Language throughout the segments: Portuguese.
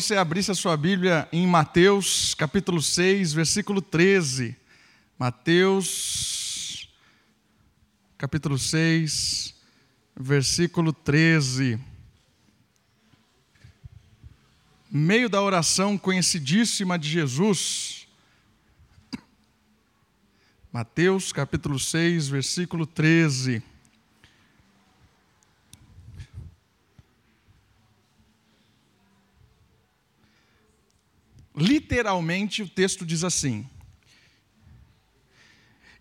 você abrisse a sua Bíblia em Mateus, capítulo 6, versículo 13. Mateus, capítulo 6, versículo 13. Meio da oração conhecidíssima de Jesus. Mateus, capítulo 6, versículo 13. Literalmente o texto diz assim: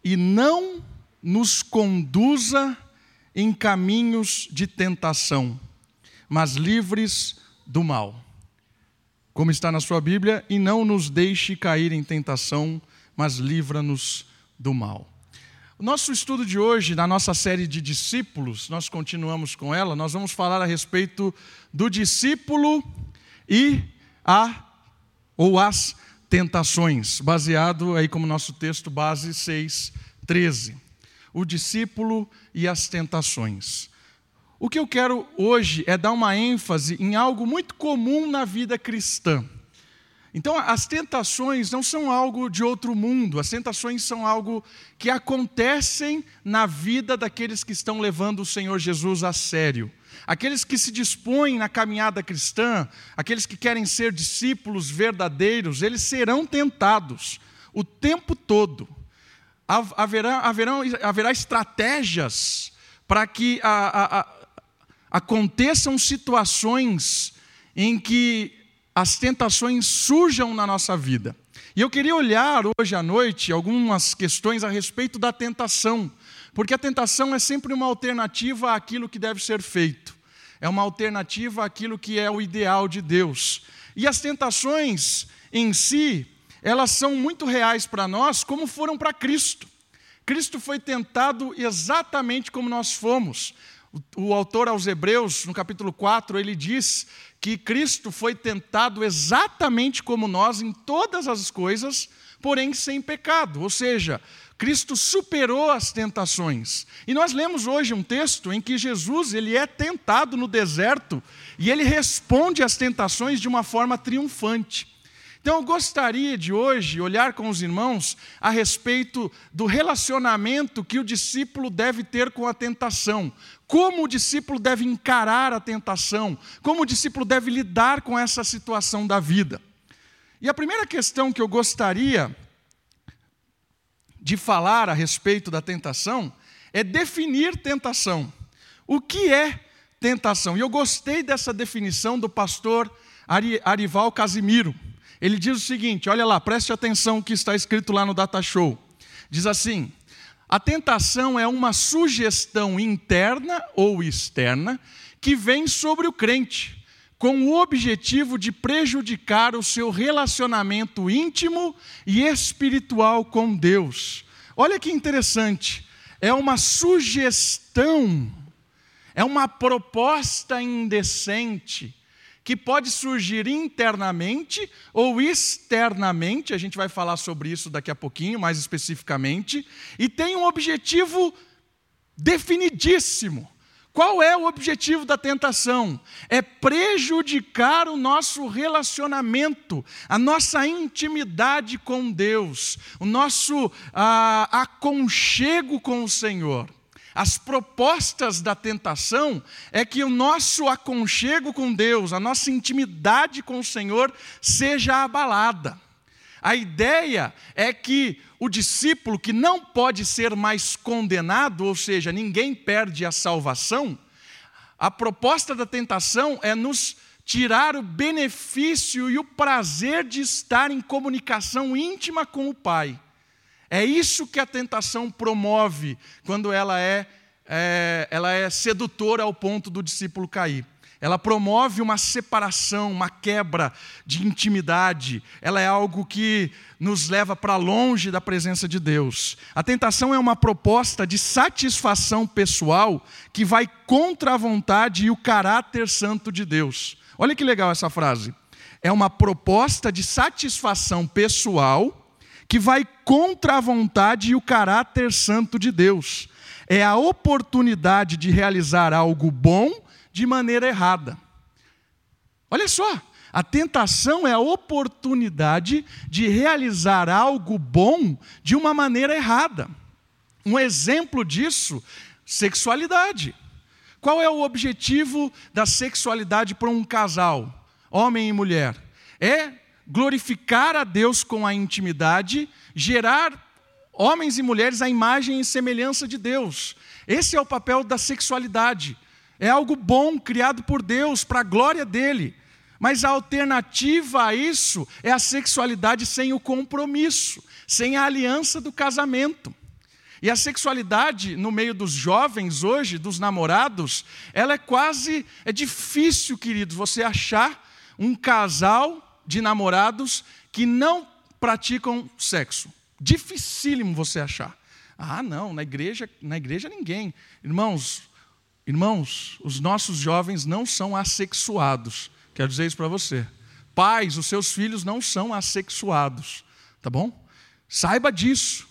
E não nos conduza em caminhos de tentação, mas livres do mal. Como está na sua Bíblia, e não nos deixe cair em tentação, mas livra-nos do mal. O nosso estudo de hoje, na nossa série de discípulos, nós continuamos com ela, nós vamos falar a respeito do discípulo e a ou as tentações, baseado aí como nosso texto base 6, 13. O discípulo e as tentações. O que eu quero hoje é dar uma ênfase em algo muito comum na vida cristã. Então, as tentações não são algo de outro mundo, as tentações são algo que acontecem na vida daqueles que estão levando o Senhor Jesus a sério. Aqueles que se dispõem na caminhada cristã, aqueles que querem ser discípulos verdadeiros, eles serão tentados o tempo todo. Haverá, haverá, haverá estratégias para que a, a, a, aconteçam situações em que as tentações surjam na nossa vida. E eu queria olhar hoje à noite algumas questões a respeito da tentação, porque a tentação é sempre uma alternativa àquilo que deve ser feito, é uma alternativa àquilo que é o ideal de Deus. E as tentações em si, elas são muito reais para nós, como foram para Cristo. Cristo foi tentado exatamente como nós fomos. O, autor aos Hebreus, no capítulo 4, ele diz que Cristo foi tentado exatamente como nós em todas as coisas, porém sem pecado. Ou seja, Cristo superou as tentações. E nós lemos hoje um texto em que Jesus ele é tentado no deserto e ele responde às tentações de uma forma triunfante. Então eu gostaria de hoje olhar com os irmãos a respeito do relacionamento que o discípulo deve ter com a tentação, como o discípulo deve encarar a tentação, como o discípulo deve lidar com essa situação da vida. E a primeira questão que eu gostaria de falar a respeito da tentação é definir tentação. O que é tentação? E eu gostei dessa definição do pastor Arival Casimiro. Ele diz o seguinte: olha lá, preste atenção que está escrito lá no Data Show. Diz assim: a tentação é uma sugestão interna ou externa que vem sobre o crente, com o objetivo de prejudicar o seu relacionamento íntimo e espiritual com Deus. Olha que interessante, é uma sugestão, é uma proposta indecente que pode surgir internamente ou externamente, a gente vai falar sobre isso daqui a pouquinho, mais especificamente, e tem um objetivo definidíssimo. Qual é o objetivo da tentação? É prejudicar o nosso relacionamento, a nossa intimidade com Deus, o nosso ah, aconchego com o Senhor. As propostas da tentação é que o nosso aconchego com Deus, a nossa intimidade com o Senhor seja abalada. A ideia é que o discípulo que não pode ser mais condenado, ou seja, ninguém perde a salvação, a proposta da tentação é nos tirar o benefício e o prazer de estar em comunicação íntima com o Pai. É isso que a tentação promove quando ela é, é, ela é sedutora ao ponto do discípulo cair. Ela promove uma separação, uma quebra de intimidade. Ela é algo que nos leva para longe da presença de Deus. A tentação é uma proposta de satisfação pessoal que vai contra a vontade e o caráter santo de Deus. Olha que legal essa frase. É uma proposta de satisfação pessoal que vai contra a vontade e o caráter santo de Deus. É a oportunidade de realizar algo bom de maneira errada. Olha só, A tentação é a oportunidade de realizar algo bom de uma maneira errada. Um exemplo disso, sexualidade. Qual é o objetivo da sexualidade para um casal, homem e mulher? É glorificar a Deus com a intimidade, gerar homens e mulheres à imagem e semelhança de Deus. Esse é o papel da sexualidade. É algo bom criado por Deus para a glória dele. Mas a alternativa a isso é a sexualidade sem o compromisso, sem a aliança do casamento. E a sexualidade no meio dos jovens hoje, dos namorados, ela é quase é difícil, queridos, você achar um casal de namorados que não praticam sexo. Dificílimo você achar. Ah, não, na igreja, na igreja ninguém. Irmãos, irmãos, os nossos jovens não são assexuados. Quero dizer isso para você. Pais, os seus filhos não são assexuados, tá bom? Saiba disso.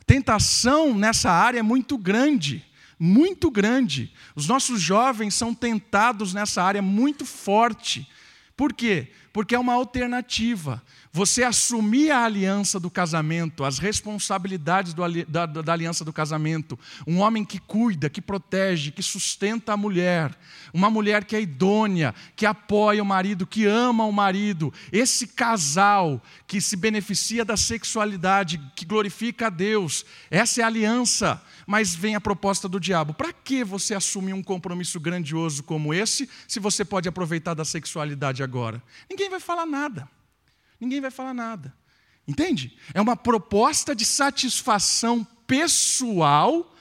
A tentação nessa área é muito grande, muito grande. Os nossos jovens são tentados nessa área muito forte. Por quê? Porque é uma alternativa. Você assumir a aliança do casamento, as responsabilidades do, da, da, aliança do casamento, um homem que cuida, que protege, que sustenta a mulher, uma mulher que é idônea, que apoia o marido, que ama o marido, esse casal que se beneficia da sexualidade, que glorifica a Deus, essa é a aliança. Mas vem a proposta do diabo: para que você assumir um compromisso grandioso como esse, se você pode aproveitar da sexualidade agora? Ninguém vai falar nada ninguém vai falar nada. Entende? É uma proposta de satisfação pessoal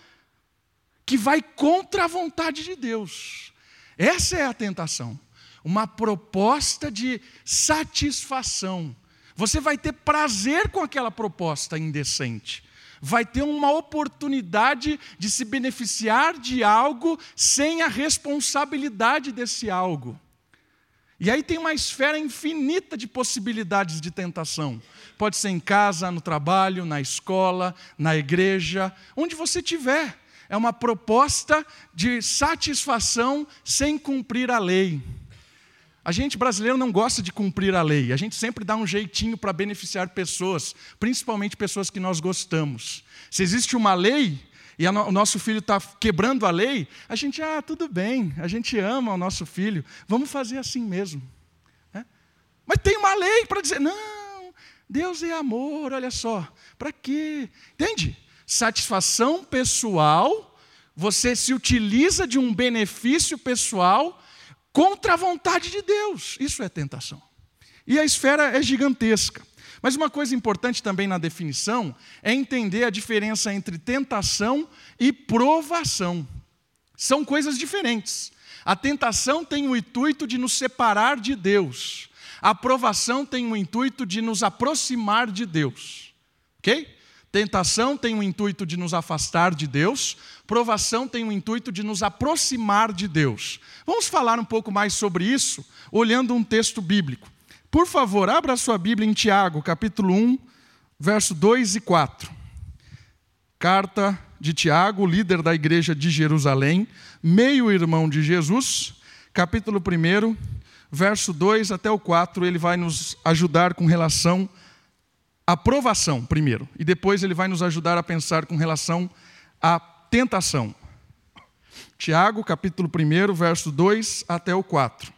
que vai contra a vontade de Deus. Essa é a tentação. Uma proposta de satisfação. Você vai ter prazer com aquela proposta indecente. Vai ter uma oportunidade de se beneficiar de algo sem a responsabilidade desse algo. E aí tem uma esfera infinita de possibilidades de tentação. Pode ser em casa, no trabalho, na escola, na igreja, onde você estiver. É uma proposta de satisfação sem cumprir a lei. A gente brasileiro não gosta de cumprir a lei, a gente sempre dá um jeitinho para beneficiar pessoas, principalmente pessoas que nós gostamos. Se existe uma lei, e o nosso filho está quebrando a lei, a gente, ah, tudo bem, a gente ama o nosso filho, vamos fazer assim mesmo. É? Mas tem uma lei para dizer, não, Deus é amor, olha só, para quê? Entende? Satisfação pessoal, você se utiliza de um benefício pessoal contra a vontade de Deus, isso é tentação. E a esfera é gigantesca. Mas uma coisa importante também na definição é entender a diferença entre tentação e provação. São coisas diferentes. A tentação tem o intuito de nos separar de Deus. A provação tem o intuito de nos aproximar de Deus. Ok? Tentação tem o intuito de nos afastar de Deus, provação tem o intuito de nos aproximar de Deus. Vamos falar um pouco mais sobre isso olhando um texto bíblico. Por favor, abra sua Bíblia em Tiago, capítulo 1, verso 2 e 4. Carta de Tiago, líder da igreja de Jerusalém, meio-irmão de Jesus, capítulo 1, verso 2 até o 4, ele vai nos ajudar com relação à provação, primeiro, e depois ele vai nos ajudar a pensar com relação à tentação. Tiago, capítulo 1, verso 2 até o 4.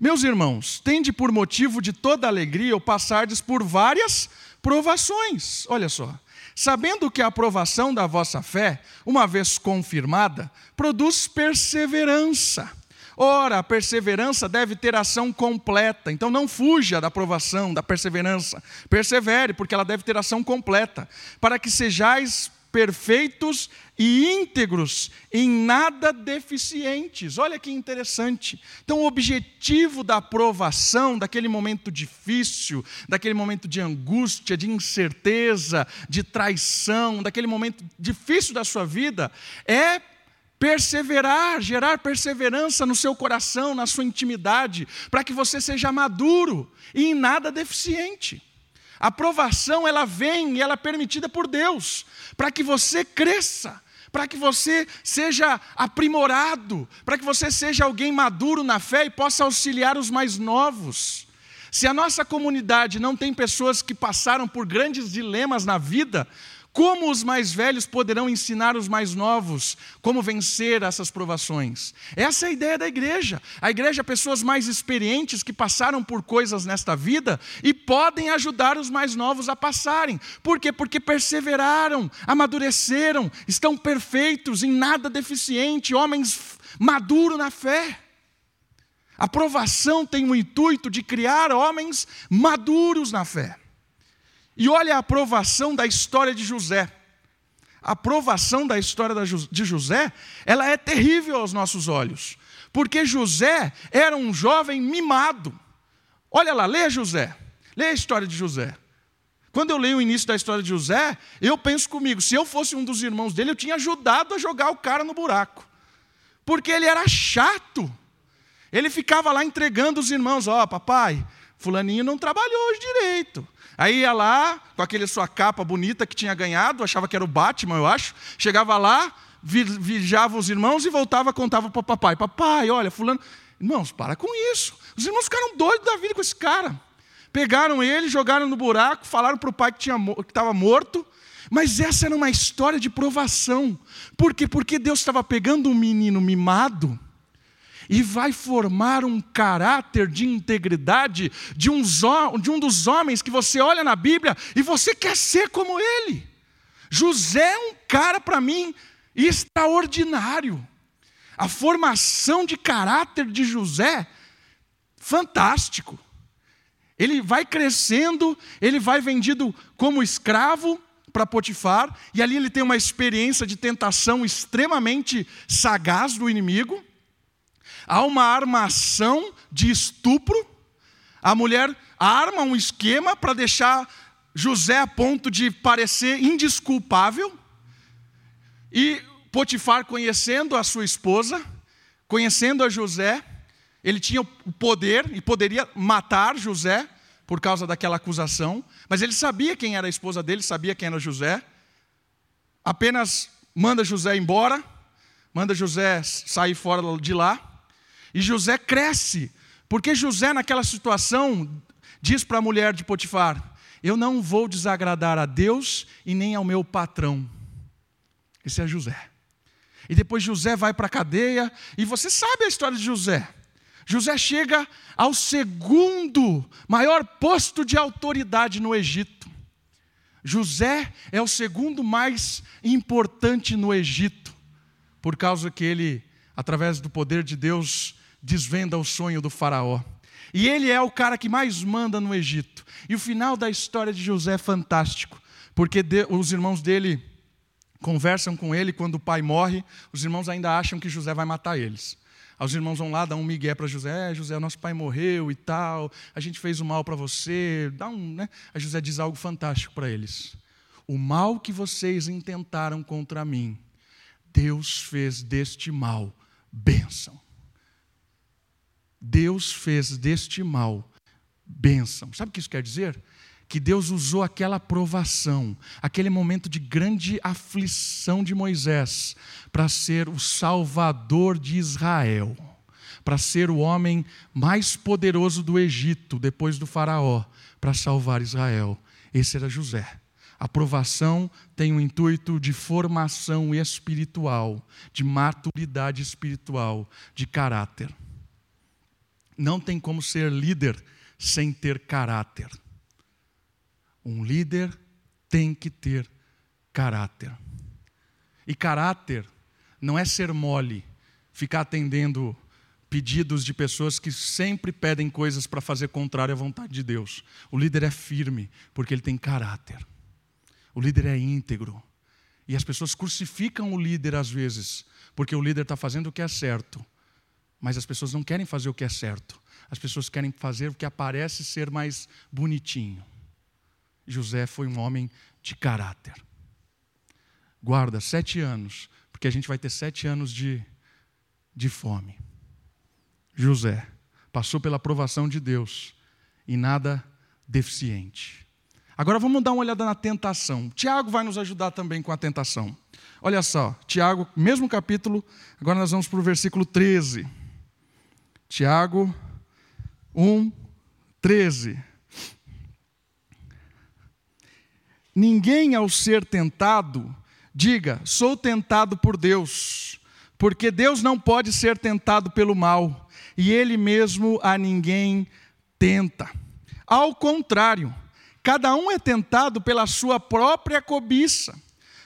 Meus irmãos, tende por motivo de toda alegria o passardes por várias provações. Olha só. Sabendo que a aprovação da vossa fé, uma vez confirmada, produz perseverança. Ora, a perseverança deve ter ação completa, então não fuja da aprovação, da perseverança. Persevere, porque ela deve ter ação completa, para que sejais perfeitos e íntegros, em nada deficientes. Olha que interessante. Então, o objetivo da aprovação, daquele momento difícil, daquele momento de angústia, de incerteza, de traição, daquele momento difícil da sua vida, é perseverar, gerar perseverança no seu coração, na sua intimidade, para que você seja maduro e em nada deficiente. A aprovação, ela vem e ela é permitida por Deus, para que você cresça, para que você seja aprimorado, para que você seja alguém maduro na fé e possa auxiliar os mais novos. Se a nossa comunidade não tem pessoas que passaram por grandes dilemas na vida, como os mais velhos poderão ensinar os mais novos como vencer essas provações? Essa é a ideia da igreja. A igreja é pessoas mais experientes que passaram por coisas nesta vida e podem ajudar os mais novos a passarem. Por quê? Porque perseveraram, amadureceram, estão perfeitos, em nada deficiente, homens maduros na fé. A provação tem o intuito de criar homens maduros na fé. E olha a aprovação da história de José. A aprovação da história de José, ela é terrível aos nossos olhos, porque José era um jovem mimado. Olha lá, leia José, leia a história de José. Quando eu leio o início da história de José, eu penso comigo, se eu fosse um dos irmãos dele, eu tinha ajudado a jogar o cara no buraco, porque ele era chato. Ele ficava lá entregando os irmãos: Ó, oh, papai, Fulaninho não trabalhou hoje direito. Aí ia lá, com aquele sua capa bonita que tinha ganhado, achava que era o Batman, eu acho. Chegava lá, vigiava os irmãos e voltava, contava para o papai: Papai, olha, Fulano. Irmãos, para com isso. Os irmãos ficaram doidos da vida com esse cara. Pegaram ele, jogaram no buraco, falaram para o pai que estava morto. Mas essa era uma história de provação. Por quê? Porque Deus estava pegando um menino mimado e vai formar um caráter de integridade de, de um dos homens que você olha na Bíblia e você quer ser como ele. José é um cara, para mim, extraordinário. A formação de caráter de José, fantástico. Ele vai crescendo, ele vai vendido como escravo para Potifar, e ali ele tem uma experiência de tentação extremamente sagaz do inimigo há uma armação de estupro. A mulher arma um esquema para deixar José a ponto de parecer indisculpável. E Potifar, conhecendo a sua esposa, conhecendo a José, ele tinha o poder e poderia matar José por causa daquela acusação, mas ele sabia quem era a esposa dele, sabia quem era José. Apenas manda José embora, manda José sair fora de lá. E José cresce, porque José, naquela situação, diz para a mulher de Potifar: Eu não vou desagradar a Deus e nem ao meu patrão. Esse é José. E depois José vai para a cadeia, e você sabe a história de José. José chega ao segundo maior posto de autoridade no Egito. José é o segundo mais importante no Egito, por causa que ele, através do poder de Deus, desvenda o sonho do Faraó. E ele é o cara que mais manda no Egito. E o final da história de José é fantástico, porque os irmãos dele conversam com ele quando o pai morre, os irmãos ainda acham que José vai matar eles. Os irmãos vão lá, dão um migué para José, é, José, nosso pai morreu e tal, a gente fez o mal para você, dá um, né? José diz algo fantástico para eles. O mal que vocês intentaram contra mim, Deus fez deste mal bênção. Deus fez deste mal bênção. Sabe o que isso quer dizer? Que Deus usou aquela provação, aquele momento de grande aflição de Moisés, para ser o salvador de Israel, para ser o homem mais poderoso do Egito, depois do Faraó, para salvar Israel. Esse era José. A provação tem o um intuito de formação espiritual, de maturidade espiritual, de caráter. Não tem como ser líder sem ter caráter. Um líder tem que ter caráter. E caráter não é ser mole, ficar atendendo pedidos de pessoas que sempre pedem coisas para fazer contrário à vontade de Deus. O líder é firme, porque ele tem caráter. O líder é íntegro. E as pessoas crucificam o líder às vezes, porque o líder está fazendo o que é certo, mas as pessoas não querem fazer o que é certo. As pessoas querem fazer o que aparece ser mais bonitinho. José foi um homem de caráter. Guarda sete anos, porque a gente vai ter sete anos de, de fome. José passou pela aprovação de Deus e nada deficiente. Agora vamos dar uma olhada na tentação. Tiago vai nos ajudar também com a tentação. Olha só, Tiago, mesmo capítulo, agora nós vamos para o versículo 13. Tiago 1, 13. Ninguém ao ser tentado, diga, sou tentado por Deus, porque Deus não pode ser tentado pelo mal, e Ele mesmo a ninguém tenta. Ao contrário, cada um é tentado pela sua própria cobiça,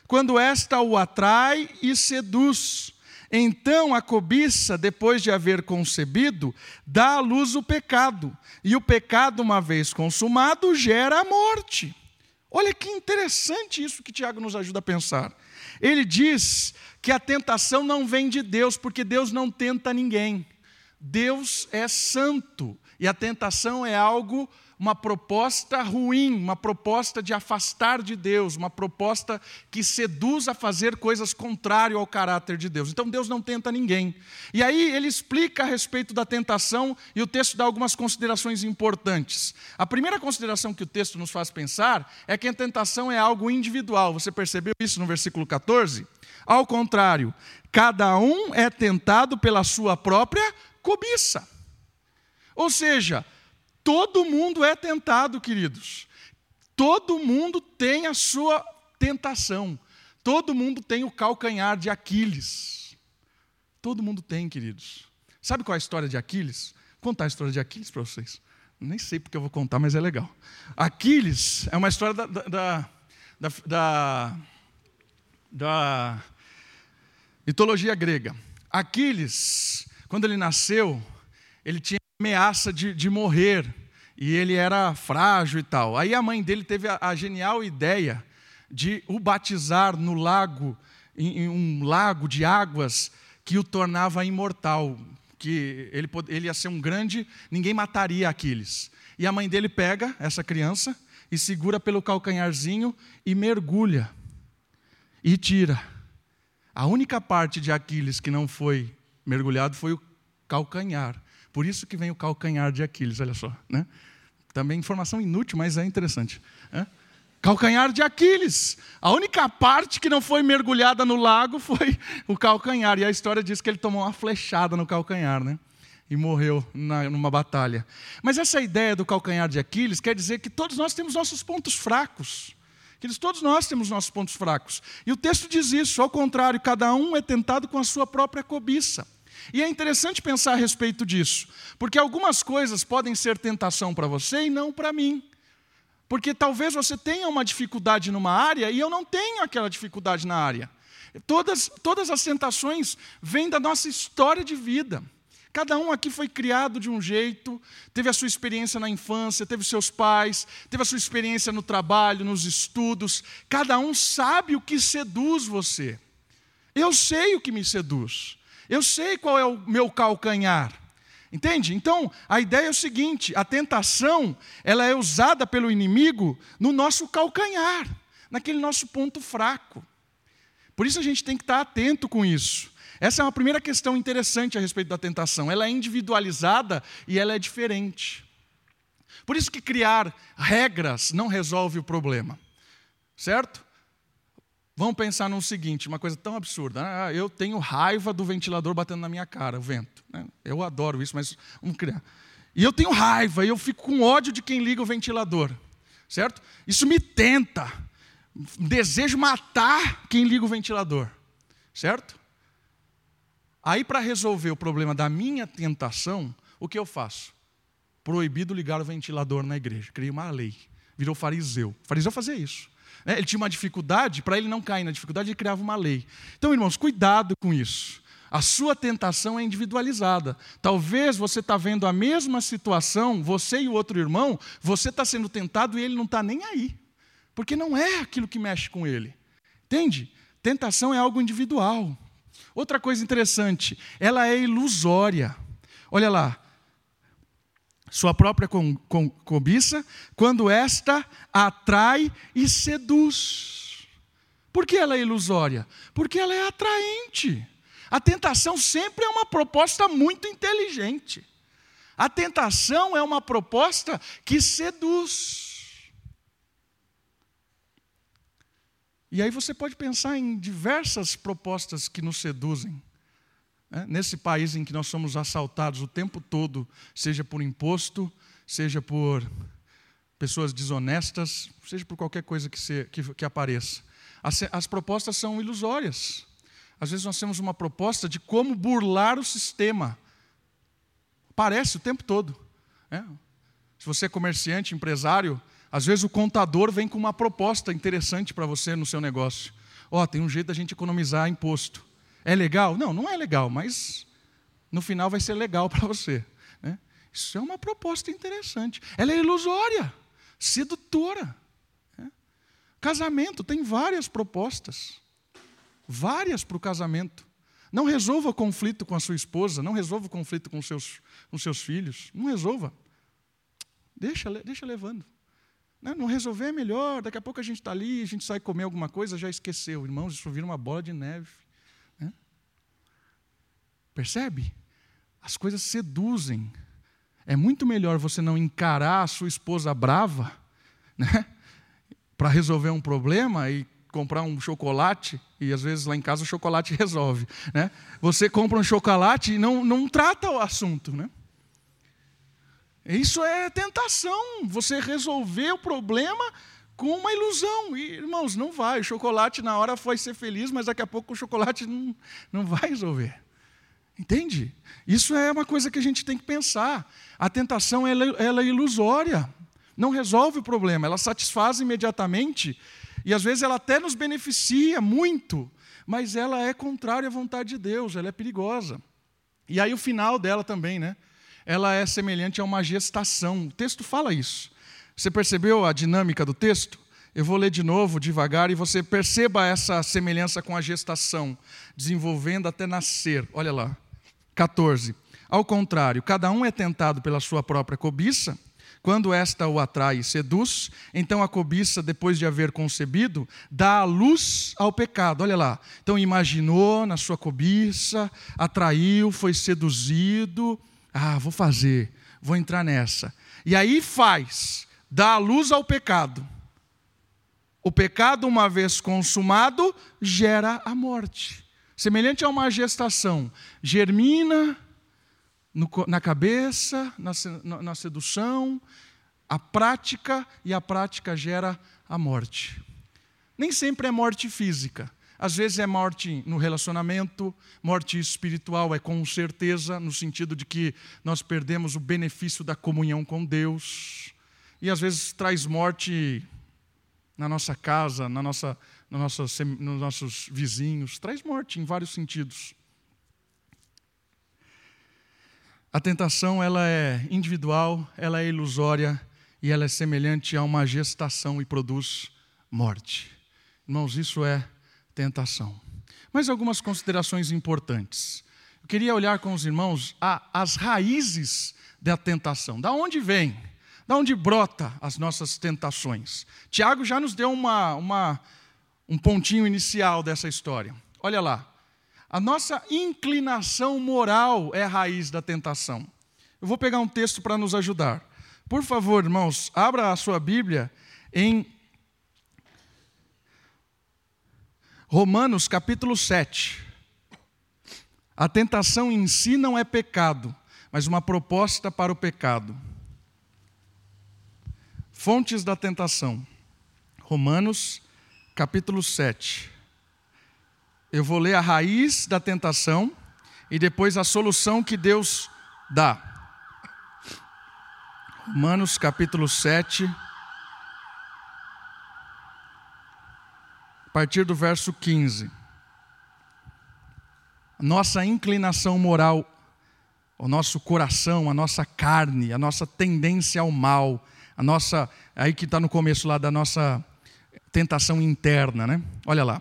quando esta o atrai e seduz. Então a cobiça, depois de haver concebido, dá à luz o pecado, e o pecado, uma vez consumado, gera a morte. Olha que interessante isso que Tiago nos ajuda a pensar. Ele diz que a tentação não vem de Deus, porque Deus não tenta ninguém. Deus é santo e a tentação é algo uma proposta ruim, uma proposta de afastar de Deus, uma proposta que seduz a fazer coisas contrárias ao caráter de Deus. Então Deus não tenta ninguém. E aí ele explica a respeito da tentação e o texto dá algumas considerações importantes. A primeira consideração que o texto nos faz pensar é que a tentação é algo individual. Você percebeu isso no versículo 14? Ao contrário, cada um é tentado pela sua própria cobiça. Ou seja, Todo mundo é tentado, queridos. Todo mundo tem a sua tentação. Todo mundo tem o calcanhar de Aquiles. Todo mundo tem, queridos. Sabe qual é a história de Aquiles? Vou contar a história de Aquiles para vocês. Nem sei porque eu vou contar, mas é legal. Aquiles é uma história da, da, da, da, da mitologia grega. Aquiles, quando ele nasceu, ele tinha ameaça de, de morrer e ele era frágil e tal. Aí a mãe dele teve a, a genial ideia de o batizar no lago, em, em, um lago de águas que o tornava imortal, que ele, ele ia ser um grande, ninguém mataria Aquiles. E a mãe dele pega essa criança e segura pelo calcanharzinho e mergulha e tira. A única parte de Aquiles que não foi mergulhado foi o calcanhar. Por isso que vem o calcanhar de Aquiles, olha só. Né? Também informação inútil, mas é interessante. É? Calcanhar de Aquiles. A única parte que não foi mergulhada no lago foi o calcanhar. E a história diz que ele tomou uma flechada no calcanhar, né? E morreu na, numa batalha. Mas essa ideia do calcanhar de Aquiles quer dizer que todos nós temos nossos pontos fracos. Queridos, todos nós temos nossos pontos fracos. E o texto diz isso, ao contrário, cada um é tentado com a sua própria cobiça. E é interessante pensar a respeito disso, porque algumas coisas podem ser tentação para você e não para mim. Porque talvez você tenha uma dificuldade numa área e eu não tenho aquela dificuldade na área. Todas, todas as tentações vêm da nossa história de vida. Cada um aqui foi criado de um jeito, teve a sua experiência na infância, teve seus pais, teve a sua experiência no trabalho, nos estudos. Cada um sabe o que seduz você. Eu sei o que me seduz. Eu sei qual é o meu calcanhar. Entende? Então, a ideia é o seguinte: a tentação, ela é usada pelo inimigo no nosso calcanhar, naquele nosso ponto fraco. Por isso a gente tem que estar atento com isso. Essa é uma primeira questão interessante a respeito da tentação. Ela é individualizada e ela é diferente. Por isso que criar regras não resolve o problema. Certo? Vamos pensar no seguinte, uma coisa tão absurda. Né? Eu tenho raiva do ventilador batendo na minha cara, o vento. Né? Eu adoro isso, mas vamos criar. E eu tenho raiva, e eu fico com ódio de quem liga o ventilador. Certo? Isso me tenta. Desejo matar quem liga o ventilador. Certo? Aí, para resolver o problema da minha tentação, o que eu faço? Proibido ligar o ventilador na igreja. Criei uma lei. Virou fariseu. O fariseu fazia isso. Né? Ele tinha uma dificuldade, para ele não cair na dificuldade, ele criava uma lei. Então, irmãos, cuidado com isso. A sua tentação é individualizada. Talvez você está vendo a mesma situação, você e o outro irmão, você está sendo tentado e ele não está nem aí. Porque não é aquilo que mexe com ele. Entende? Tentação é algo individual. Outra coisa interessante, ela é ilusória. Olha lá, sua própria cobiça, quando esta atrai e seduz. Por que ela é ilusória? Porque ela é atraente. A tentação sempre é uma proposta muito inteligente. A tentação é uma proposta que seduz. E aí você pode pensar em diversas propostas que nos seduzem. Nesse país em que nós somos assaltados o tempo todo, seja por imposto, seja por pessoas desonestas, seja por qualquer coisa que, se, que, que apareça. As, as propostas são ilusórias. Às vezes nós temos uma proposta de como burlar o sistema. Parece o tempo todo. Né? Se você é comerciante, empresário, às vezes o contador vem com uma proposta interessante para você no seu negócio. Ó, oh, tem um jeito da gente economizar imposto. É legal? Não, não é legal, mas no final vai ser legal para você. Né? Isso é uma proposta interessante. Ela é ilusória, sedutora. Né? Casamento tem várias propostas. Várias para o casamento. Não resolva conflito com a sua esposa, não resolva conflito com seus, com seus filhos. Não resolva. Deixa, deixa levando. Né, não resolver é melhor, daqui a pouco a gente está ali, a gente sai comer alguma coisa, já esqueceu. Irmãos, isso vira uma bola de neve. Percebe? As coisas seduzem. É muito melhor você não encarar a sua esposa brava né? para resolver um problema e comprar um chocolate, e às vezes lá em casa o chocolate resolve. Né? Você compra um chocolate e não, não trata o assunto. Né? Isso é tentação, você resolver o problema com uma ilusão. E, irmãos, não vai. O chocolate na hora vai ser feliz, mas daqui a pouco o chocolate não, não vai resolver. Entende? Isso é uma coisa que a gente tem que pensar. A tentação ela, ela é ilusória. Não resolve o problema, ela satisfaz imediatamente e às vezes ela até nos beneficia muito, mas ela é contrária à vontade de Deus, ela é perigosa. E aí o final dela também, né? ela é semelhante a uma gestação. O texto fala isso. Você percebeu a dinâmica do texto? Eu vou ler de novo, devagar, e você perceba essa semelhança com a gestação, desenvolvendo até nascer. Olha lá. 14. Ao contrário, cada um é tentado pela sua própria cobiça. Quando esta o atrai e seduz, então a cobiça, depois de haver concebido, dá a luz ao pecado. Olha lá. Então imaginou na sua cobiça, atraiu, foi seduzido, ah, vou fazer, vou entrar nessa. E aí faz, dá a luz ao pecado. O pecado, uma vez consumado, gera a morte. Semelhante a uma gestação, germina no, na cabeça, na, na sedução, a prática, e a prática gera a morte. Nem sempre é morte física. Às vezes é morte no relacionamento, morte espiritual é com certeza, no sentido de que nós perdemos o benefício da comunhão com Deus. E às vezes traz morte na nossa casa, na nossa, na nossa, nos nossos vizinhos, traz morte em vários sentidos. A tentação ela é individual, ela é ilusória e ela é semelhante a uma gestação e produz morte. Irmãos, isso é tentação. Mas algumas considerações importantes. Eu queria olhar com os irmãos a, as raízes da tentação. Da onde vem? Da onde brota as nossas tentações? Tiago já nos deu uma, uma, um pontinho inicial dessa história. Olha lá. A nossa inclinação moral é a raiz da tentação. Eu vou pegar um texto para nos ajudar. Por favor, irmãos, abra a sua Bíblia em Romanos capítulo 7. A tentação em si não é pecado, mas uma proposta para o pecado. Fontes da tentação. Romanos capítulo 7. Eu vou ler a raiz da tentação e depois a solução que Deus dá. Romanos capítulo 7 partir do verso 15. Nossa inclinação moral, o nosso coração, a nossa carne, a nossa tendência ao mal, a nossa, aí que está no começo lá da nossa tentação interna, né? Olha lá.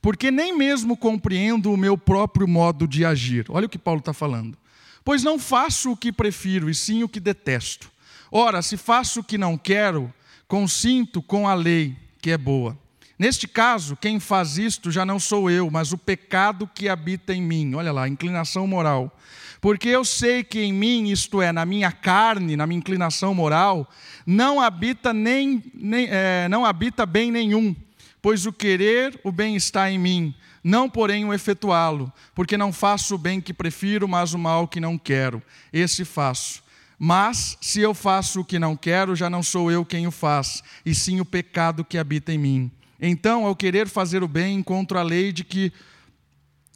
Porque nem mesmo compreendo o meu próprio modo de agir. Olha o que Paulo está falando. Pois não faço o que prefiro, e sim o que detesto. Ora, se faço o que não quero, consinto com a lei, que é boa. Neste caso, quem faz isto já não sou eu, mas o pecado que habita em mim. Olha lá, inclinação moral. Porque eu sei que em mim, isto é, na minha carne, na minha inclinação moral, não habita nem, nem é, não habita bem nenhum. Pois o querer o bem está em mim, não porém o efetuá-lo, porque não faço o bem que prefiro, mas o mal que não quero. Esse faço. Mas, se eu faço o que não quero, já não sou eu quem o faz, e sim o pecado que habita em mim. Então, ao querer fazer o bem, encontro a lei de que,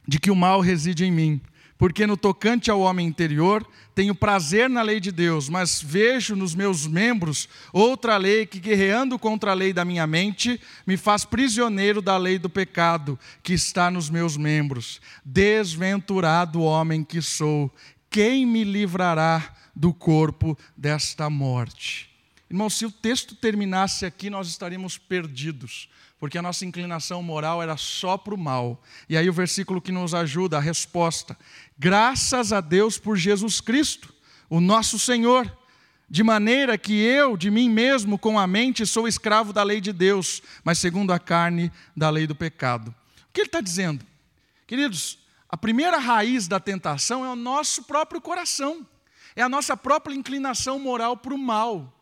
de que o mal reside em mim. Porque no tocante ao homem interior, tenho prazer na lei de Deus, mas vejo nos meus membros outra lei que, guerreando contra a lei da minha mente, me faz prisioneiro da lei do pecado que está nos meus membros. Desventurado homem que sou, quem me livrará do corpo desta morte. Irmão, se o texto terminasse aqui, nós estaríamos perdidos, porque a nossa inclinação moral era só para o mal. E aí o versículo que nos ajuda, a resposta: graças a Deus por Jesus Cristo, o nosso Senhor, de maneira que eu, de mim mesmo, com a mente, sou escravo da lei de Deus, mas segundo a carne, da lei do pecado. O que ele está dizendo? Queridos, a primeira raiz da tentação é o nosso próprio coração é a nossa própria inclinação moral para o mal.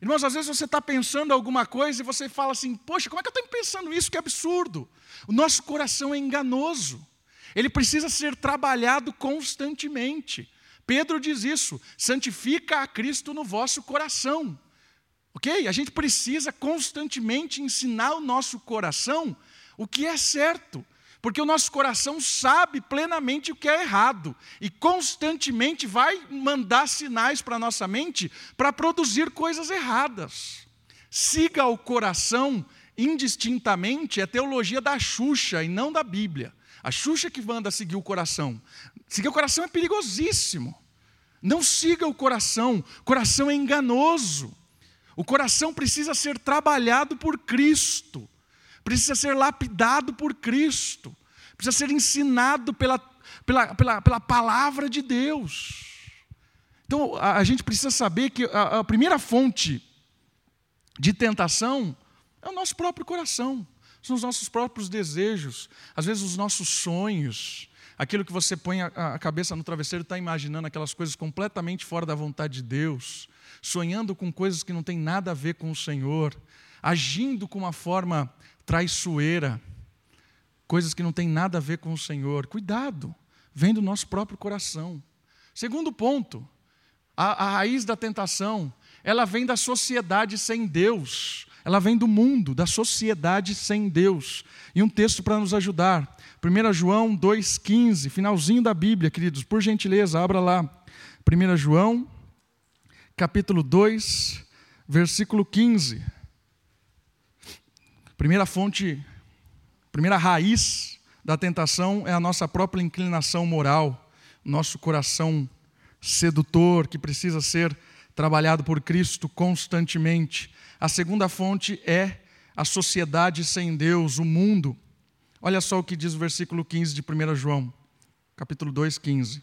Irmãos, às vezes você está pensando alguma coisa e você fala assim: Poxa, como é que eu estou pensando isso? Que absurdo. O nosso coração é enganoso. Ele precisa ser trabalhado constantemente. Pedro diz isso: santifica a Cristo no vosso coração. Ok? A gente precisa constantemente ensinar o nosso coração o que é certo. Porque o nosso coração sabe plenamente o que é errado e constantemente vai mandar sinais para a nossa mente para produzir coisas erradas. Siga o coração indistintamente é teologia da Xuxa e não da Bíblia. A Xuxa que manda seguir o coração. Seguir o coração é perigosíssimo. Não siga o coração, o coração é enganoso. O coração precisa ser trabalhado por Cristo precisa ser lapidado por Cristo, precisa ser ensinado pela, pela, pela, pela palavra de Deus. Então, a, a gente precisa saber que a, a primeira fonte de tentação é o nosso próprio coração, são os nossos próprios desejos, às vezes os nossos sonhos, aquilo que você põe a, cabeça no travesseiro, está imaginando aquelas coisas completamente fora da vontade de Deus, sonhando com coisas que não têm nada a ver com o Senhor, agindo com uma forma traiçoeira, coisas que não têm nada a ver com o Senhor. Cuidado, vem do nosso próprio coração. Segundo ponto, a, a raiz da tentação, ela vem da sociedade sem Deus. Ela vem do mundo, da sociedade sem Deus. E um texto para nos ajudar. 1 João 2,15, finalzinho da Bíblia, queridos, por gentileza, abra lá. 1 João, capítulo 2, versículo 15. Primeira fonte, primeira raiz da tentação é a nossa própria inclinação moral, nosso coração sedutor que precisa ser trabalhado por Cristo constantemente. A segunda fonte é a sociedade sem Deus, o mundo. Olha só o que diz o versículo 15 de 1 João, capítulo 2, 15.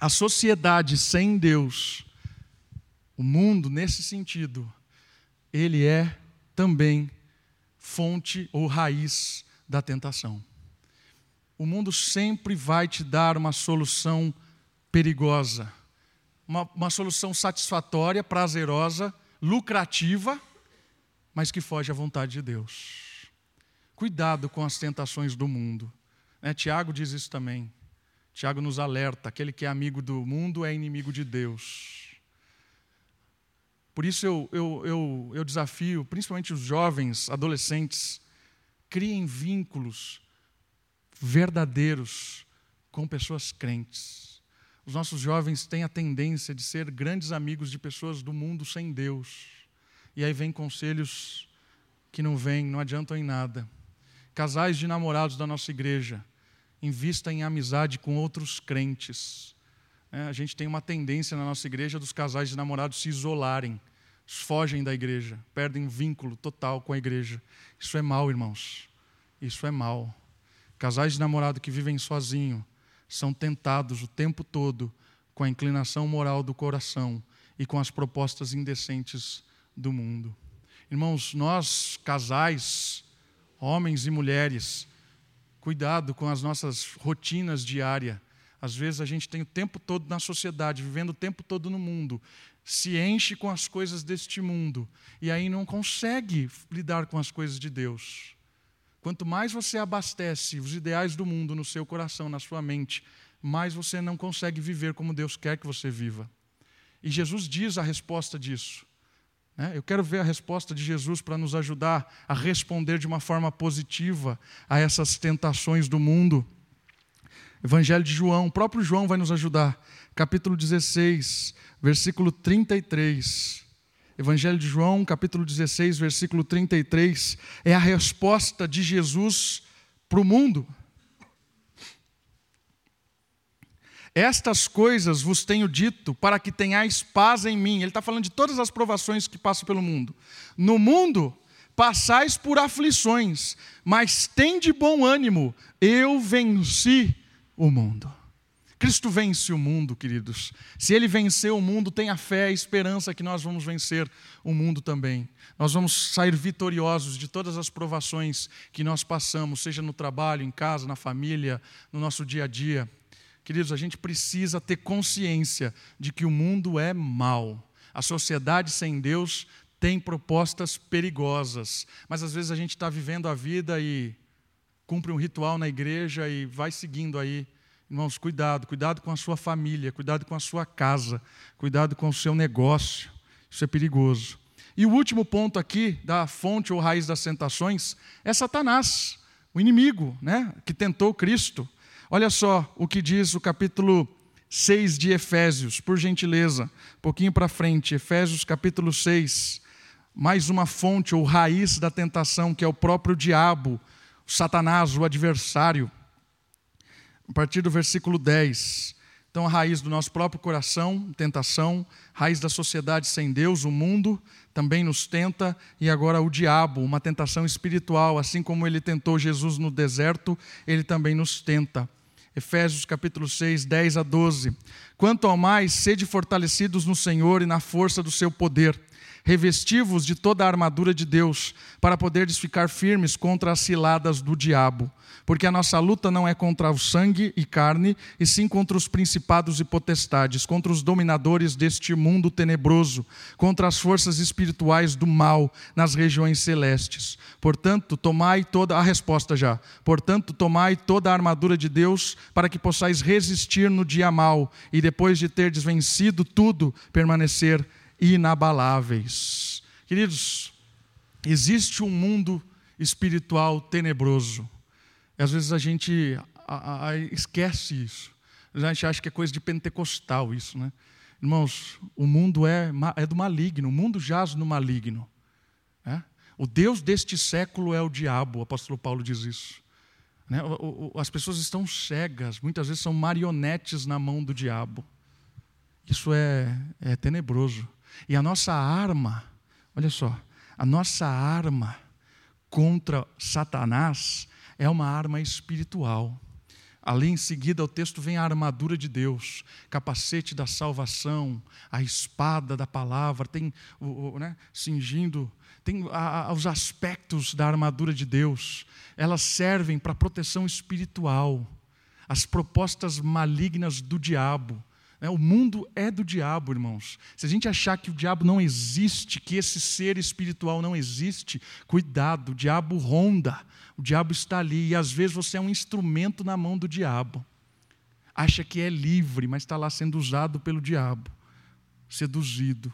a sociedade sem Deus, o mundo nesse sentido, ele é também fonte ou raiz da tentação. O mundo sempre vai te dar uma solução perigosa, uma, uma solução satisfatória, prazerosa, lucrativa, mas que foge à vontade de Deus. Cuidado com as tentações do mundo. Né? Tiago diz isso também. Tiago nos alerta: aquele que é amigo do mundo é inimigo de Deus. Por isso eu, eu, eu, eu desafio, principalmente os jovens, adolescentes, criem vínculos verdadeiros com pessoas crentes. Os nossos jovens têm a tendência de ser grandes amigos de pessoas do mundo sem Deus. E aí vem conselhos que não vêm, não adiantam em nada. Casais de namorados da nossa igreja invista em amizade com outros crentes. É, a gente tem uma tendência na nossa igreja dos casais de namorados se isolarem, fogem da igreja, perdem vínculo total com a igreja. Isso é mal, irmãos. Isso é mal. Casais de namorado que vivem sozinho são tentados o tempo todo com a inclinação moral do coração e com as propostas indecentes do mundo. Irmãos, nós, casais, homens e mulheres, cuidado com as nossas rotinas diárias. Às vezes a gente tem o tempo todo na sociedade, vivendo o tempo todo no mundo, se enche com as coisas deste mundo e aí não consegue lidar com as coisas de Deus. Quanto mais você abastece os ideais do mundo no seu coração, na sua mente, mais você não consegue viver como Deus quer que você viva. E Jesus diz a resposta disso. Né? Eu quero ver a resposta de Jesus para nos ajudar a responder de uma forma positiva a essas tentações do mundo. Evangelho de João, o próprio João vai nos ajudar. Capítulo 16, versículo 33. Evangelho de João, capítulo 16, versículo 33, é a resposta de Jesus para o mundo. Estas coisas vos tenho dito para que tenhais paz em mim. Ele está falando de todas as provações que passam pelo mundo. No mundo passais por aflições, mas tem de bom ânimo, eu venci o mundo. Cristo vence o mundo, queridos. Se ele venceu o mundo, tenha fé e esperança que nós vamos vencer o mundo também. Nós vamos sair vitoriosos de todas as provações que nós passamos, seja no trabalho, em casa, na família, no nosso dia a dia. Queridos, a gente precisa ter consciência de que o mundo é mal. A sociedade sem Deus tem propostas perigosas, mas às vezes a gente está vivendo a vida e cumpre um ritual na igreja e vai seguindo aí Irmãos, cuidado, cuidado com a sua família, cuidado com a sua casa, cuidado com o seu negócio. Isso é perigoso. E o último ponto aqui da fonte ou raiz das tentações é Satanás, o inimigo, né, que tentou Cristo. Olha só o que diz o capítulo 6 de Efésios, por gentileza, um pouquinho para frente, Efésios capítulo 6. Mais uma fonte ou raiz da tentação, que é o próprio diabo, Satanás, o adversário a partir do versículo 10. Então, a raiz do nosso próprio coração, tentação, raiz da sociedade sem Deus, o mundo também nos tenta, e agora o diabo, uma tentação espiritual, assim como ele tentou Jesus no deserto, ele também nos tenta. Efésios capítulo 6, 10 a 12. Quanto ao mais, sede fortalecidos no Senhor e na força do seu poder revestivos de toda a armadura de Deus, para poderes ficar firmes contra as ciladas do diabo. Porque a nossa luta não é contra o sangue e carne, e sim contra os principados e potestades, contra os dominadores deste mundo tenebroso, contra as forças espirituais do mal nas regiões celestes. Portanto, tomai toda a resposta já. Portanto, tomai toda a armadura de Deus, para que possais resistir no dia mal, e depois de terdes vencido tudo, permanecer inabaláveis. Queridos, existe um mundo espiritual tenebroso. E às vezes a gente a, a, esquece isso. A gente acha que é coisa de pentecostal isso, né? Irmãos, o mundo é, é do maligno, o mundo jaz no maligno. É? O Deus deste século é o diabo, o apóstolo Paulo diz isso. Né? As pessoas estão cegas, muitas vezes são marionetes na mão do diabo. Isso é, é tenebroso. E a nossa arma, olha só, a nossa arma contra Satanás é uma arma espiritual. Ali em seguida, o texto vem a armadura de Deus, capacete da salvação, a espada da palavra, tem o, o né, cingindo, tem a, a, os aspectos da armadura de Deus. Elas servem para proteção espiritual. As propostas malignas do diabo? O mundo é do diabo, irmãos. Se a gente achar que o diabo não existe, que esse ser espiritual não existe, cuidado, o diabo ronda, o diabo está ali e às vezes você é um instrumento na mão do diabo. Acha que é livre, mas está lá sendo usado pelo diabo, seduzido.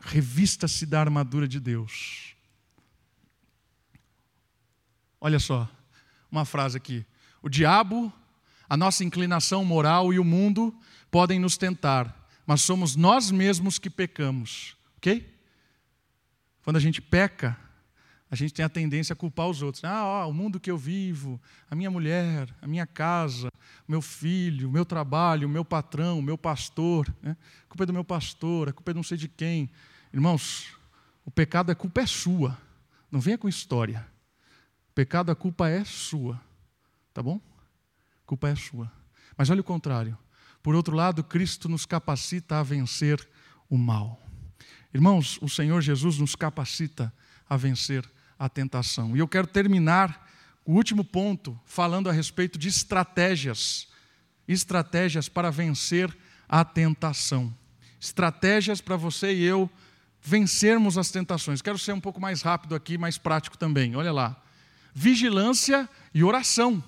Revista-se da armadura de Deus. Olha só, uma frase aqui. O diabo a nossa inclinação moral e o mundo podem nos tentar, mas somos nós mesmos que pecamos, ok? Quando a gente peca, a gente tem a tendência a culpar os outros. Ah, ó, o mundo que eu vivo, a minha mulher, a minha casa, o meu filho, o meu trabalho, o meu patrão, o meu pastor. Né? A culpa é do meu pastor, a culpa é de não sei de quem. Irmãos, o pecado, a culpa é sua. Não venha com história pecado, a culpa é sua. Tá bom? Culpa é sua. Mas olha o contrário. Por outro lado, Cristo nos capacita a vencer o mal. Irmãos, o Senhor Jesus nos capacita a vencer a tentação. E eu quero terminar o último ponto falando a respeito de estratégias. Estratégias para vencer a tentação. Estratégias para você e eu vencermos as tentações. Quero ser um pouco mais rápido aqui, mais prático também. Olha lá. Vigilância e oração.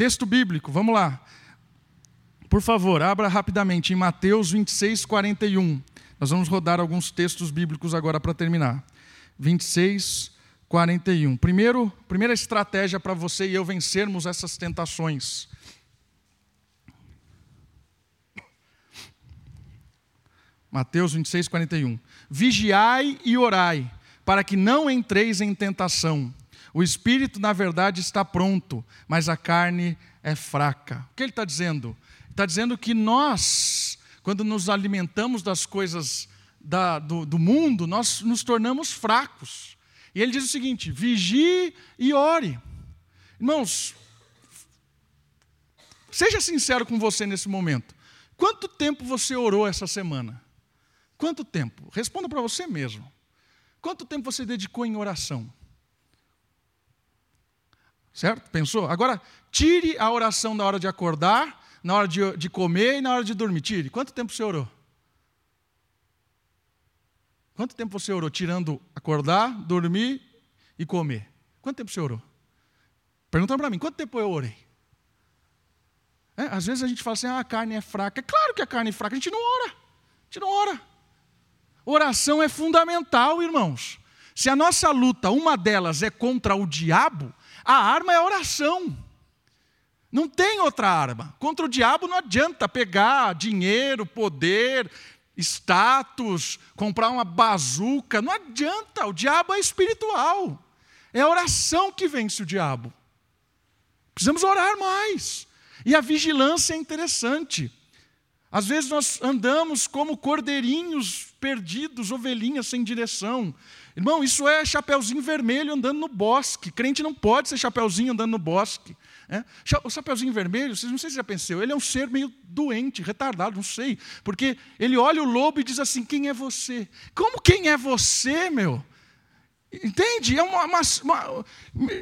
Texto bíblico, vamos lá. Por favor, abra rapidamente em Mateus 26, 41. Nós vamos rodar alguns textos bíblicos agora para terminar. 26, 41. Primeiro, primeira estratégia para você e eu vencermos essas tentações. Mateus 26, 41. Vigiai e orai, para que não entreis em tentação. O espírito, na verdade, está pronto, mas a carne é fraca. O que ele está dizendo? Está dizendo que nós, quando nos alimentamos das coisas da, do, do mundo, nós nos tornamos fracos. E ele diz o seguinte: vigie e ore. Irmãos, seja sincero com você nesse momento. Quanto tempo você orou essa semana? Quanto tempo? Responda para você mesmo. Quanto tempo você dedicou em oração? Certo? Pensou? Agora, tire a oração na hora de acordar na hora de, de comer e na hora de dormir. Tire. Quanto tempo você orou? Quanto tempo você orou? Tirando acordar, dormir e comer. Quanto tempo você orou? Perguntando para mim, quanto tempo eu orei? É, às vezes a gente fala assim, ah, a carne é fraca. É claro que a carne é fraca, a gente não ora. A gente não ora. Oração é fundamental, irmãos. Se a nossa luta, uma delas é contra o diabo, a arma é a oração. Não tem outra arma. Contra o diabo não adianta pegar dinheiro, poder, status, comprar uma bazuca. Não adianta. O diabo é espiritual. É a oração que vence o diabo. Precisamos orar mais. E a vigilância é interessante. Às vezes nós andamos como cordeirinhos perdidos, ovelhinhas sem direção. Irmão, isso é chapeuzinho vermelho andando no bosque. Crente não pode ser chapeuzinho andando no bosque. É? O Chapeuzinho Vermelho, vocês não sei se já pensou, ele é um ser meio doente, retardado, não sei. Porque ele olha o lobo e diz assim: quem é você? Como quem é você, meu? Entende? É uma, uma, uma...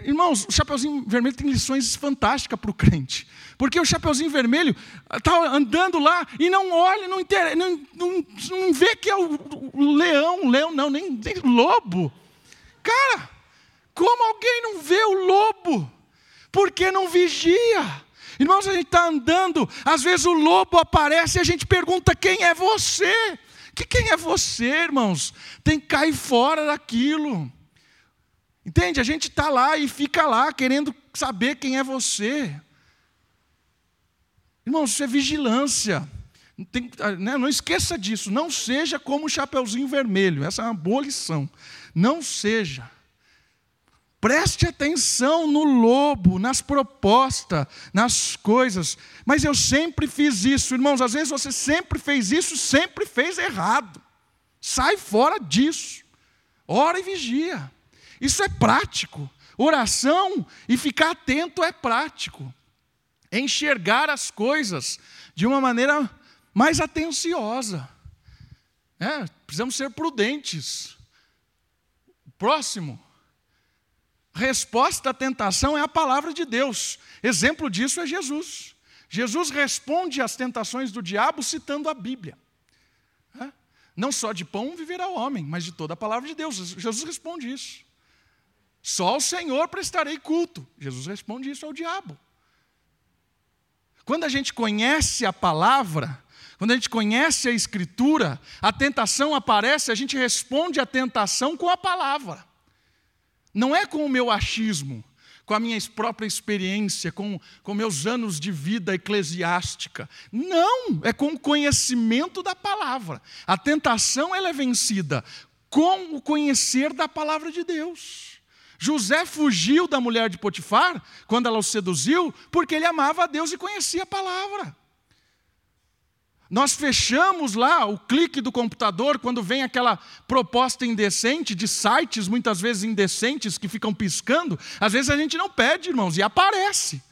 Irmãos, o Chapeuzinho Vermelho tem lições fantásticas para o crente. Porque o Chapeuzinho Vermelho está andando lá e não olha, não, inter... não, não, não vê que é o, o leão, leão não, nem, nem lobo. Cara, como alguém não vê o lobo? porque não vigia. Irmãos, a gente está andando, às vezes o lobo aparece e a gente pergunta: quem é você? Que quem é você, irmãos? Tem que cair fora daquilo. Entende? A gente está lá e fica lá querendo saber quem é você. Irmãos, isso é vigilância. Tem, né, não esqueça disso. Não seja como o Chapeuzinho Vermelho. Essa é uma boa lição. Não seja. Preste atenção no lobo, nas propostas, nas coisas. Mas eu sempre fiz isso, irmãos. Às vezes você sempre fez isso, sempre fez errado. Sai fora disso. Ora e vigia. Isso é prático. Oração e ficar atento é prático. Enxergar as coisas de uma maneira mais atenciosa. É, precisamos ser prudentes. Próximo resposta à tentação é a palavra de Deus. Exemplo disso é Jesus. Jesus responde às tentações do diabo citando a Bíblia. Não só de pão viverá o homem, mas de toda a palavra de Deus. Jesus responde isso. Só ao Senhor prestarei culto. Jesus responde isso ao diabo. Quando a gente conhece a palavra, quando a gente conhece a Escritura, a tentação aparece, a gente responde à tentação com a palavra. Não é com o meu achismo, com a minha própria experiência, com, com meus anos de vida eclesiástica. Não, é com o conhecimento da palavra. A tentação ela é vencida com o conhecer da palavra de Deus. José fugiu da mulher de Potifar quando ela o seduziu, porque ele amava a Deus e conhecia a palavra. Nós fechamos lá o clique do computador quando vem aquela proposta indecente de sites, muitas vezes indecentes, que ficam piscando. Às vezes a gente não pede, irmãos, e aparece.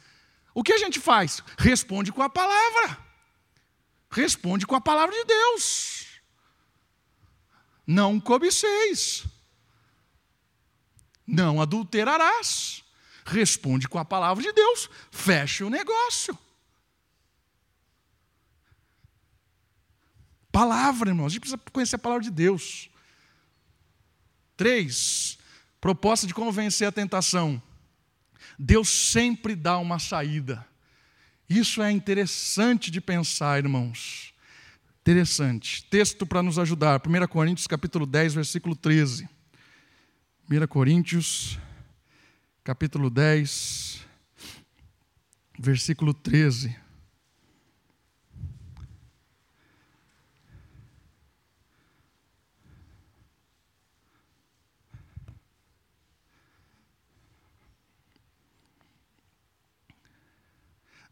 O que a gente faz? Responde com a palavra. Responde com a palavra de Deus. Não cobiceis. Não adulterarás. Responde com a palavra de Deus. Fecha o negócio. Palavra, irmãos. A gente precisa conhecer a palavra de Deus. Três, proposta de como vencer a tentação. Deus sempre dá uma saída. Isso é interessante de pensar, irmãos. Interessante. Texto para nos ajudar. 1 Coríntios capítulo 10, versículo 13. 1 Coríntios capítulo 10, versículo 13.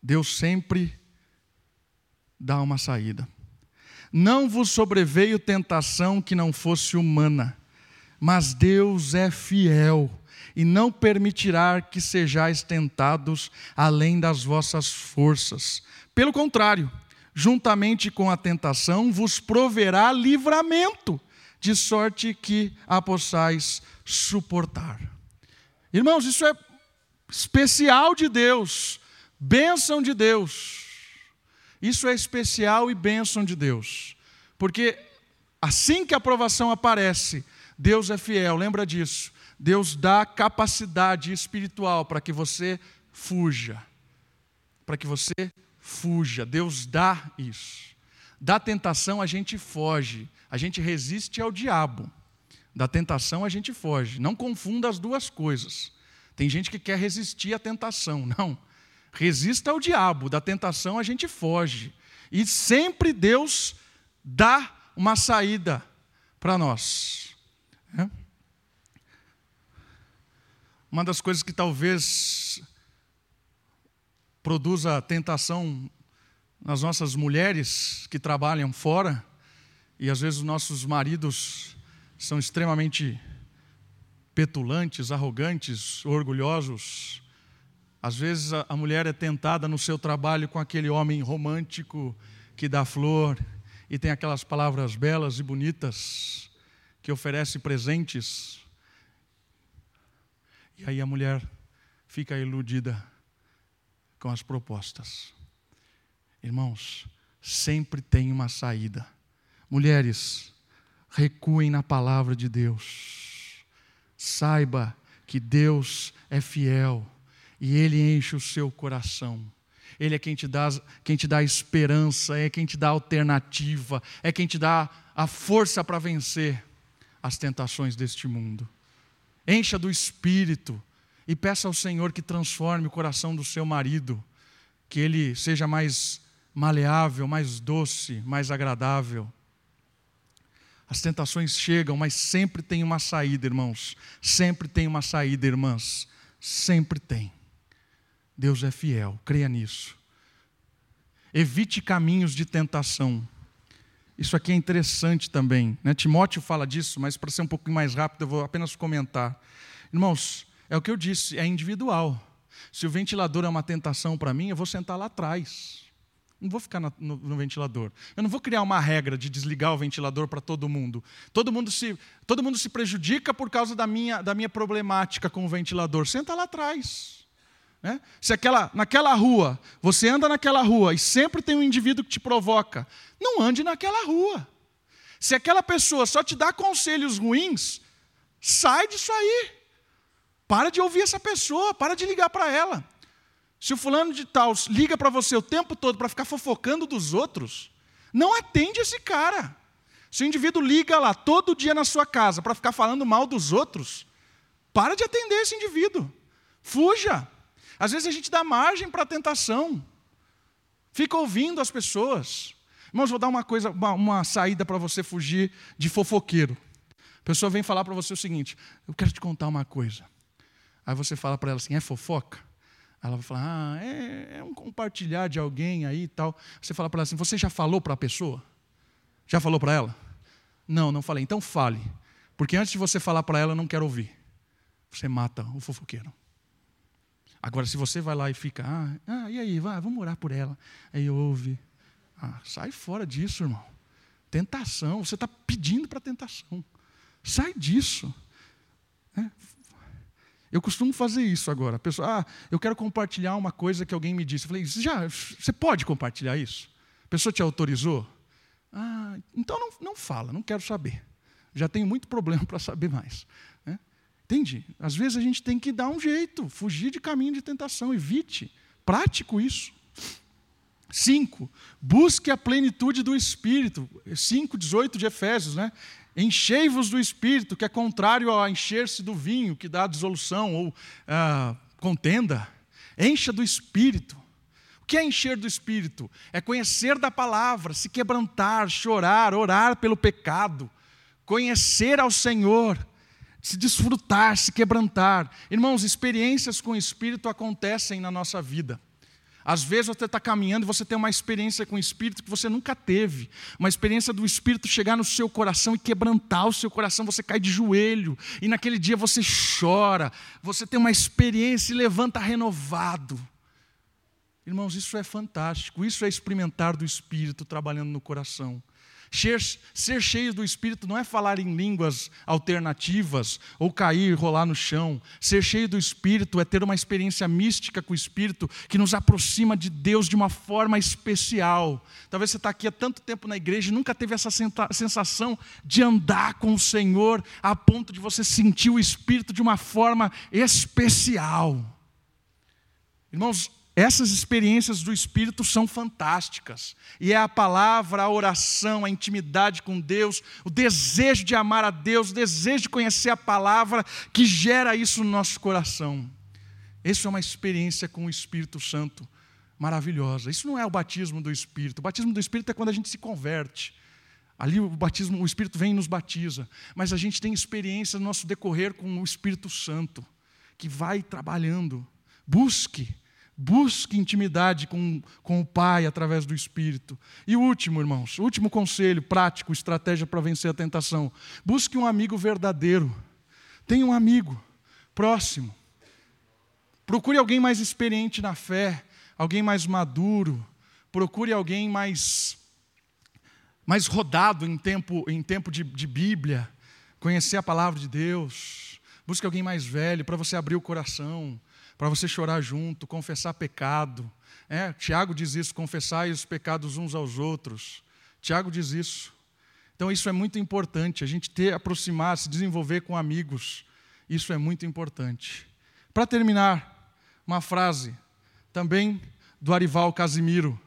Deus sempre dá uma saída. Não vos sobreveio tentação que não fosse humana, mas Deus é fiel e não permitirá que sejais tentados além das vossas forças. Pelo contrário, juntamente com a tentação, vos proverá livramento, de sorte que a possais suportar. Irmãos, isso é especial de Deus Bênção de Deus. Isso é especial e bênção de Deus. Porque assim que a aprovação aparece, Deus é fiel, lembra disso. Deus dá capacidade espiritual para que você fuja. Para que você fuja. Deus dá isso. Da tentação a gente foge, a gente resiste ao diabo. Da tentação a gente foge. Não confunda as duas coisas. Tem gente que quer resistir à tentação. Não. Resista ao diabo, da tentação a gente foge. E sempre Deus dá uma saída para nós. É? Uma das coisas que talvez produza tentação nas nossas mulheres que trabalham fora, e às vezes os nossos maridos são extremamente petulantes, arrogantes, orgulhosos, às vezes a, a mulher é tentada no seu trabalho com aquele homem romântico que dá flor e tem aquelas palavras belas e bonitas que oferece presentes. E aí a mulher fica iludida com as propostas. Irmãos, sempre tem uma saída. Mulheres, recuem na palavra de Deus. Saiba que Deus é fiel e Ele enche o seu coração. Ele é quem te, dá, quem te dá esperança, é quem te dá alternativa, é quem te dá a força para vencer as tentações deste mundo. Encha do Espírito e peça ao Senhor que transforme o coração do seu marido, que ele seja mais maleável, mais doce, mais agradável. As tentações chegam, mas sempre tem uma saída, irmãos. Sempre tem uma saída, irmãs. Sempre tem. Deus é fiel, creia nisso. Evite caminhos de tentação. Isso aqui é interessante também. Né? Timóteo fala disso, mas para ser um pouquinho mais rápido, eu vou apenas comentar. Irmãos, é o que eu disse, é individual. Se o ventilador é uma tentação para mim, eu vou sentar lá atrás. Não vou ficar no, no, no, ventilador. Eu não vou criar uma regra de desligar o ventilador para todo mundo. Todo mundo, se, todo mundo se prejudica por causa da minha, da minha problemática com o ventilador. Senta lá atrás. Né? Se aquela, naquela rua, você anda naquela rua e sempre tem um indivíduo que te provoca, não ande naquela rua. Se aquela pessoa só te dá conselhos ruins, sai disso aí. Para de ouvir essa pessoa, para de ligar para ela. Se o fulano de tal liga para você o tempo todo para ficar fofocando dos outros, não atende esse cara. Se o indivíduo liga lá todo dia na sua casa para ficar falando mal dos outros, para de atender esse indivíduo. Fuja. Às vezes a gente dá margem para a tentação, fica ouvindo as pessoas. Irmãos, vou dar uma coisa, uma, uma saída para você fugir de fofoqueiro. A pessoa vem falar para você o seguinte: eu quero te contar uma coisa. Aí você fala para ela assim: é fofoca? Ela vai falar, ah, é, é um compartilhar de alguém aí e tal. Você fala para ela assim, você já falou para a pessoa? Já falou para ela? Não, não falei. Então fale. Porque antes de você falar para ela, eu não quero ouvir. Você mata o fofoqueiro. Agora, se você vai lá e fica, ah, ah e aí, vai, vamos orar por ela. Aí ouve. Ah, sai fora disso, irmão. Tentação, você está pedindo para tentação. Sai disso. É. Eu costumo fazer isso agora. A pessoa, ah, eu quero compartilhar uma coisa que alguém me disse. Eu falei, já, você pode compartilhar isso? A pessoa te autorizou? Ah, então não, não fala, não quero saber. Já tenho muito problema para saber mais. Entende? Às vezes a gente tem que dar um jeito, fugir de caminho de tentação, evite. Prático isso. Cinco, busque a plenitude do Espírito. 5, 18 de Efésios, né? Enchei-vos do Espírito, que é contrário a encher-se do vinho, que dá dissolução ou ah, contenda. Encha do Espírito. O que é encher do Espírito? É conhecer da palavra, se quebrantar, chorar, orar pelo pecado, conhecer ao Senhor, se desfrutar, se quebrantar. Irmãos, experiências com o Espírito acontecem na nossa vida. Às vezes você está caminhando e você tem uma experiência com o Espírito que você nunca teve. Uma experiência do Espírito chegar no seu coração e quebrantar o seu coração, você cai de joelho. E naquele dia você chora. Você tem uma experiência e levanta renovado. Irmãos, isso é fantástico. Isso é experimentar do Espírito trabalhando no coração. Ser, ser cheio do Espírito não é falar em línguas alternativas ou cair, rolar no chão. Ser cheio do Espírito é ter uma experiência mística com o Espírito que nos aproxima de Deus de uma forma especial. Talvez você está aqui há tanto tempo na igreja e nunca teve essa sensação de andar com o Senhor a ponto de você sentir o Espírito de uma forma especial. Irmãos, essas experiências do Espírito são fantásticas. E é a palavra, a oração, a intimidade com Deus, o desejo de amar a Deus, o desejo de conhecer a palavra que gera isso no nosso coração. Isso é uma experiência com o Espírito Santo maravilhosa. Isso não é o batismo do Espírito. O batismo do Espírito é quando a gente se converte. Ali o batismo, o Espírito vem e nos batiza. Mas a gente tem experiência no nosso decorrer com o Espírito Santo, que vai trabalhando. Busque Busque intimidade com, com o Pai através do Espírito. E o último, irmãos, último conselho prático, estratégia para vencer a tentação. Busque um amigo verdadeiro. Tenha um amigo próximo. Procure alguém mais experiente na fé, alguém mais maduro. Procure alguém mais, mais rodado em tempo, em tempo de, de Bíblia, conhecer a palavra de Deus. Busque alguém mais velho para você abrir o coração para você chorar junto, confessar pecado. É, Tiago diz isso: confessai os pecados uns aos outros. Tiago diz isso. Então, isso é muito importante, a gente ter, aproximar, se desenvolver com amigos. Isso é muito importante. Para terminar, uma frase também do Arival Casimiro,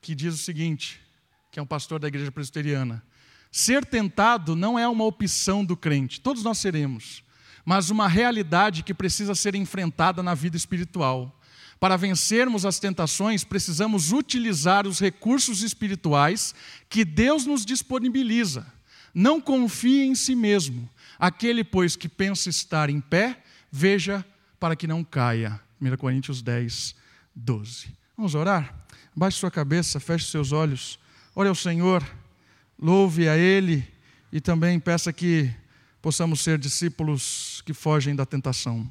que diz o seguinte, que é um pastor da igreja presbiteriana: Ser tentado não é uma opção do crente, todos nós seremos mas uma realidade que precisa ser enfrentada na vida espiritual. Para vencermos as tentações, precisamos utilizar os recursos espirituais que Deus nos disponibiliza. Não confie em si mesmo. Aquele, pois, que pensa estar em pé, veja para que não caia. 1 Coríntios 10, 12. Vamos orar? Baixe sua cabeça, feche seus olhos. Ore ao Senhor, louve a Ele e também peça que possamos ser discípulos que fogem da tentação.